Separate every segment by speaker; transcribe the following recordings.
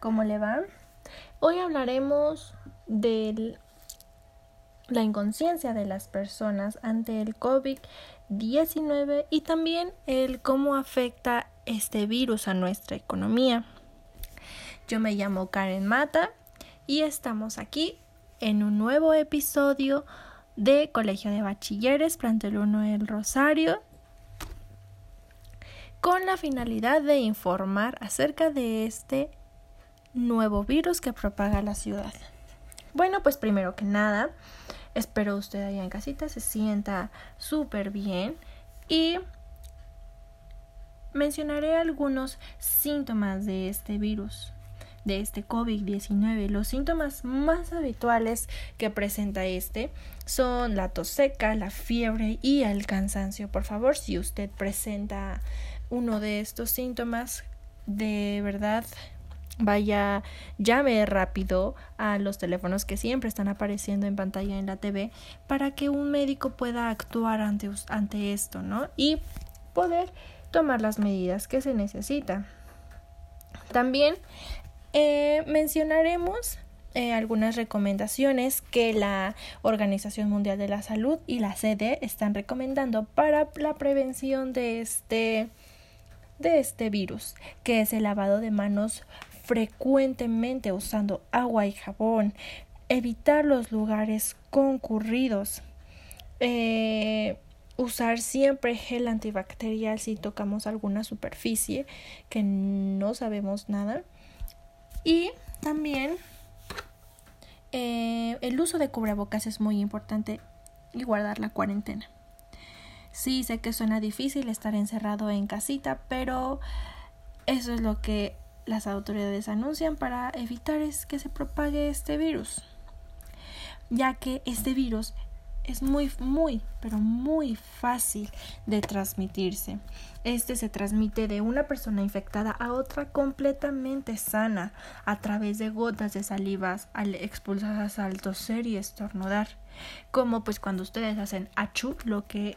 Speaker 1: ¿cómo le va? Hoy hablaremos de la inconsciencia de las personas ante el COVID-19 y también el cómo afecta este virus a nuestra economía. Yo me llamo Karen Mata y estamos aquí en un nuevo episodio de Colegio de Bachilleres, Plantel 1 El Rosario, con la finalidad de informar acerca de este nuevo virus que propaga la ciudad. Bueno, pues primero que nada, espero usted allá en casita se sienta súper bien y mencionaré algunos síntomas de este virus, de este COVID-19. Los síntomas más habituales que presenta este son la tos seca, la fiebre y el cansancio. Por favor, si usted presenta uno de estos síntomas, de verdad vaya, llame rápido a los teléfonos que siempre están apareciendo en pantalla en la TV para que un médico pueda actuar ante, ante esto, ¿no? Y poder tomar las medidas que se necesita. También eh, mencionaremos eh, algunas recomendaciones que la Organización Mundial de la Salud y la CD están recomendando para la prevención de este de este virus, que es el lavado de manos frecuentemente usando agua y jabón, evitar los lugares concurridos, eh, usar siempre gel antibacterial si tocamos alguna superficie que no sabemos nada y también eh, el uso de cubrebocas es muy importante y guardar la cuarentena. Sí, sé que suena difícil estar encerrado en casita, pero eso es lo que las autoridades anuncian para evitar es que se propague este virus, ya que este virus es muy, muy, pero muy fácil de transmitirse. Este se transmite de una persona infectada a otra completamente sana a través de gotas de salivas al expulsadas al toser y estornudar. Como pues cuando ustedes hacen achú, lo que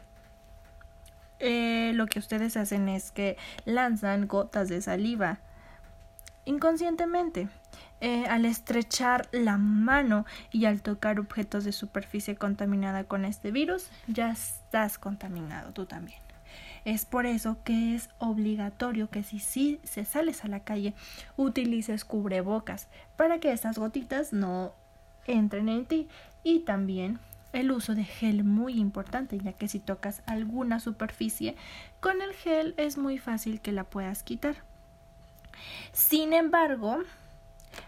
Speaker 1: eh, lo que ustedes hacen es que lanzan gotas de saliva inconscientemente. Eh, al estrechar la mano y al tocar objetos de superficie contaminada con este virus, ya estás contaminado tú también. Es por eso que es obligatorio que si, si se sales a la calle utilices cubrebocas para que estas gotitas no entren en ti y también el uso de gel muy importante ya que si tocas alguna superficie con el gel es muy fácil que la puedas quitar. Sin embargo,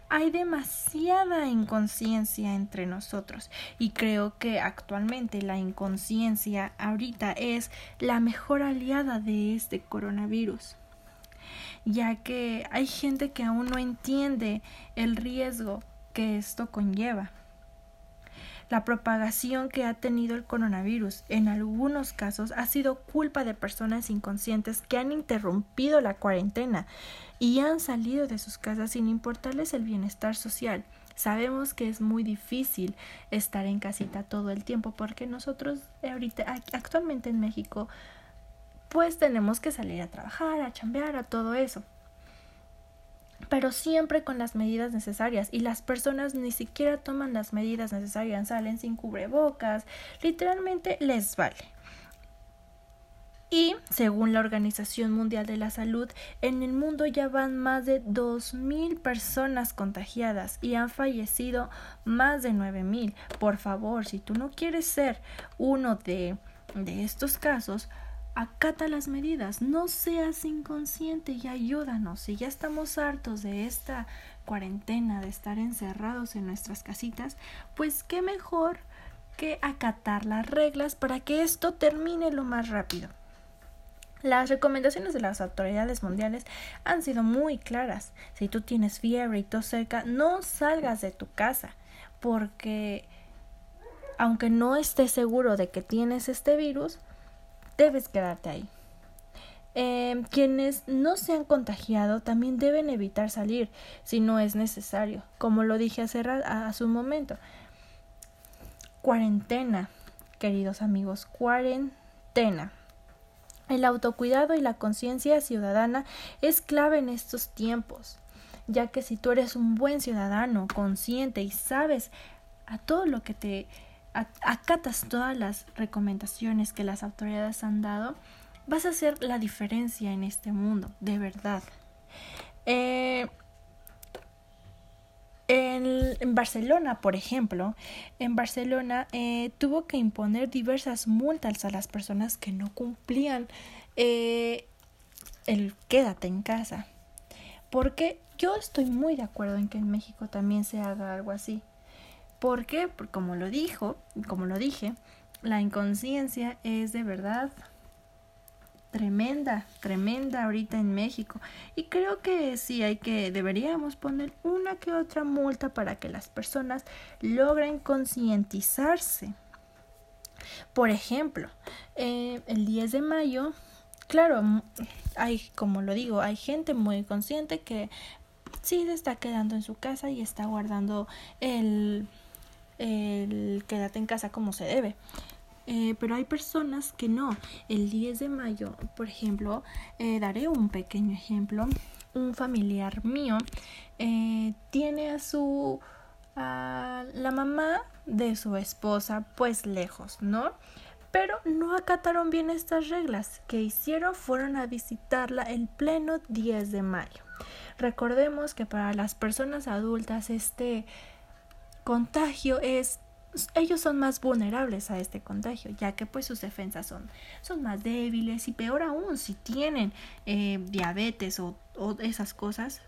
Speaker 1: hay demasiada inconsciencia entre nosotros y creo que actualmente la inconsciencia ahorita es la mejor aliada de este coronavirus ya que hay gente que aún no entiende el riesgo que esto conlleva la propagación que ha tenido el coronavirus en algunos casos ha sido culpa de personas inconscientes que han interrumpido la cuarentena y han salido de sus casas sin importarles el bienestar social. Sabemos que es muy difícil estar en casita todo el tiempo porque nosotros ahorita actualmente en México pues tenemos que salir a trabajar, a chambear, a todo eso pero siempre con las medidas necesarias y las personas ni siquiera toman las medidas necesarias, salen sin cubrebocas, literalmente les vale. Y según la Organización Mundial de la Salud, en el mundo ya van más de 2.000 personas contagiadas y han fallecido más de 9.000. Por favor, si tú no quieres ser uno de, de estos casos, acata las medidas, no seas inconsciente y ayúdanos. Si ya estamos hartos de esta cuarentena, de estar encerrados en nuestras casitas, pues qué mejor que acatar las reglas para que esto termine lo más rápido. Las recomendaciones de las autoridades mundiales han sido muy claras. Si tú tienes fiebre y tos cerca, no salgas de tu casa, porque aunque no estés seguro de que tienes este virus, debes quedarte ahí. Em, quienes no se han contagiado también deben evitar salir si no es necesario, como lo dije hace, hace un momento. Cuarentena, queridos amigos, cuarentena. El autocuidado y la conciencia ciudadana es clave en estos tiempos. ya que si tú eres un buen ciudadano, consciente y sabes a todo lo que te acatas todas las recomendaciones que las autoridades han dado, vas a hacer la diferencia en este mundo, de verdad. Eh, en, Barcelona, por ejemplo, en Barcelona eh, tuvo que imponer diversas multas a las personas que no cumplían eh, el quédate en casa. Porque yo estoy muy de acuerdo en que en México también se haga algo así. ¿Por qué? Porque como lo dijo, como lo dije, la inconsciencia es de verdad tremenda, tremenda ahorita en México. Y creo que sí hay que, deberíamos poner una que otra multa para que las personas logren concientizarse. Por ejemplo, eh, el 10 de mayo, claro, hay, como lo digo, hay gente muy consciente que sí se está quedando en su casa y está guardando el el quédate en casa como se debe. Eh, pero hay personas que no. El 10 de mayo, por ejemplo, eh, daré un pequeño ejemplo. Un familiar mío eh, tiene a su a la mamá de su esposa pues lejos, ¿no? Pero no acataron bien estas reglas. que hicieron? Fueron a visitarla el pleno 10 de mayo. Recordemos que para las personas adultas este contagio es ellos son más vulnerables a este contagio, ya que pues sus defensas son, son más débiles y peor aún si tienen eh, diabetes o, o, esas cosas,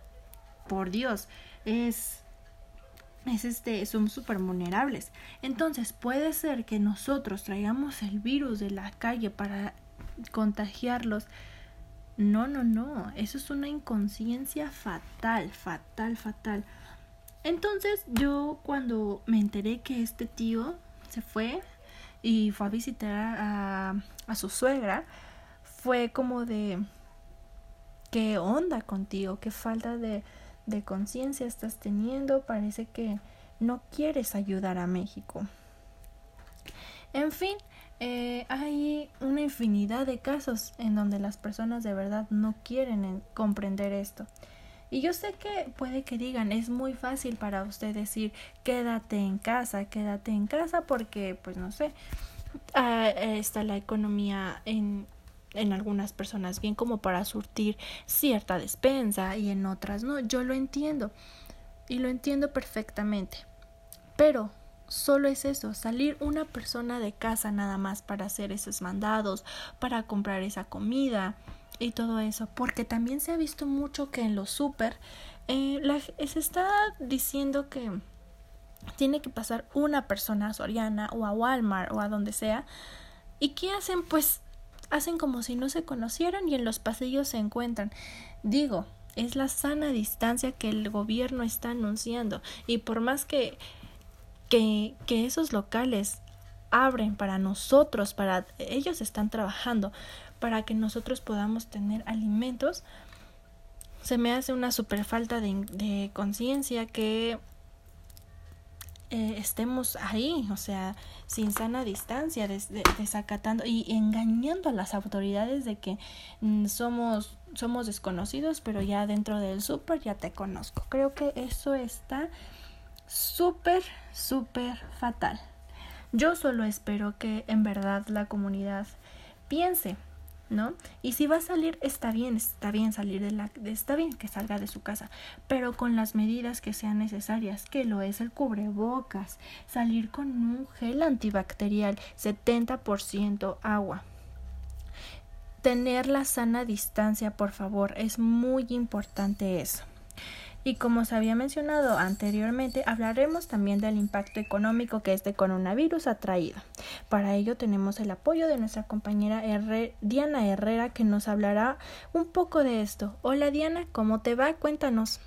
Speaker 1: por Dios, es, es este, son súper vulnerables. Entonces puede ser que nosotros traigamos el virus de la calle para contagiarlos. No, no, no, eso es una inconsciencia fatal, fatal, fatal. Entonces yo cuando me enteré que este tío se fue y fue a visitar a, su suegra, fue como de, ¿qué onda contigo? ¿Qué falta de, de conciencia estás teniendo? Parece que no quieres ayudar a México. En fin, eh, hay una infinidad de casos en donde las personas de verdad no quieren comprender esto. Y yo sé que puede que digan, es muy fácil para usted decir, quédate en casa, quédate en casa porque, pues no sé, ah, está la economía en, en algunas personas bien como para surtir cierta despensa y en otras no. Yo lo entiendo y lo entiendo perfectamente. Pero solo es eso, salir una persona de casa nada más para hacer esos mandados, para comprar esa comida, y todo eso, porque también se ha visto mucho que en los super eh, se está diciendo que tiene que pasar una persona a Soriana o a Walmart o a donde sea. ¿Y qué hacen? Pues hacen como si no se conocieran y en los pasillos se encuentran. Digo, es la sana distancia que el gobierno está anunciando y por más que, que, que esos locales abren para nosotros, para ellos están trabajando para que nosotros podamos tener alimentos, se me hace una super falta de, conciencia que eh, estemos ahí, o sea, sin sana distancia, desacatando y engañando a las autoridades de que mm, somos, somos desconocidos, pero ya dentro del súper ya te conozco. Creo que eso está súper, súper fatal. Yo solo espero que en verdad la comunidad piense ¿no? Y si va a salir, está bien, está bien salir de la, está bien que salga de su casa, pero con las medidas que sean necesarias, que lo es el cubrebocas, salir con un gel antibacterial, 70% agua. Tener la sana distancia, por favor, es muy importante eso. Y como se había mencionado anteriormente, hablaremos también del impacto económico que este coronavirus ha traído. Para ello tenemos el apoyo de nuestra compañera Diana Herrera que nos hablará un poco de esto. Hola Diana, ¿cómo te va? Cuéntanos.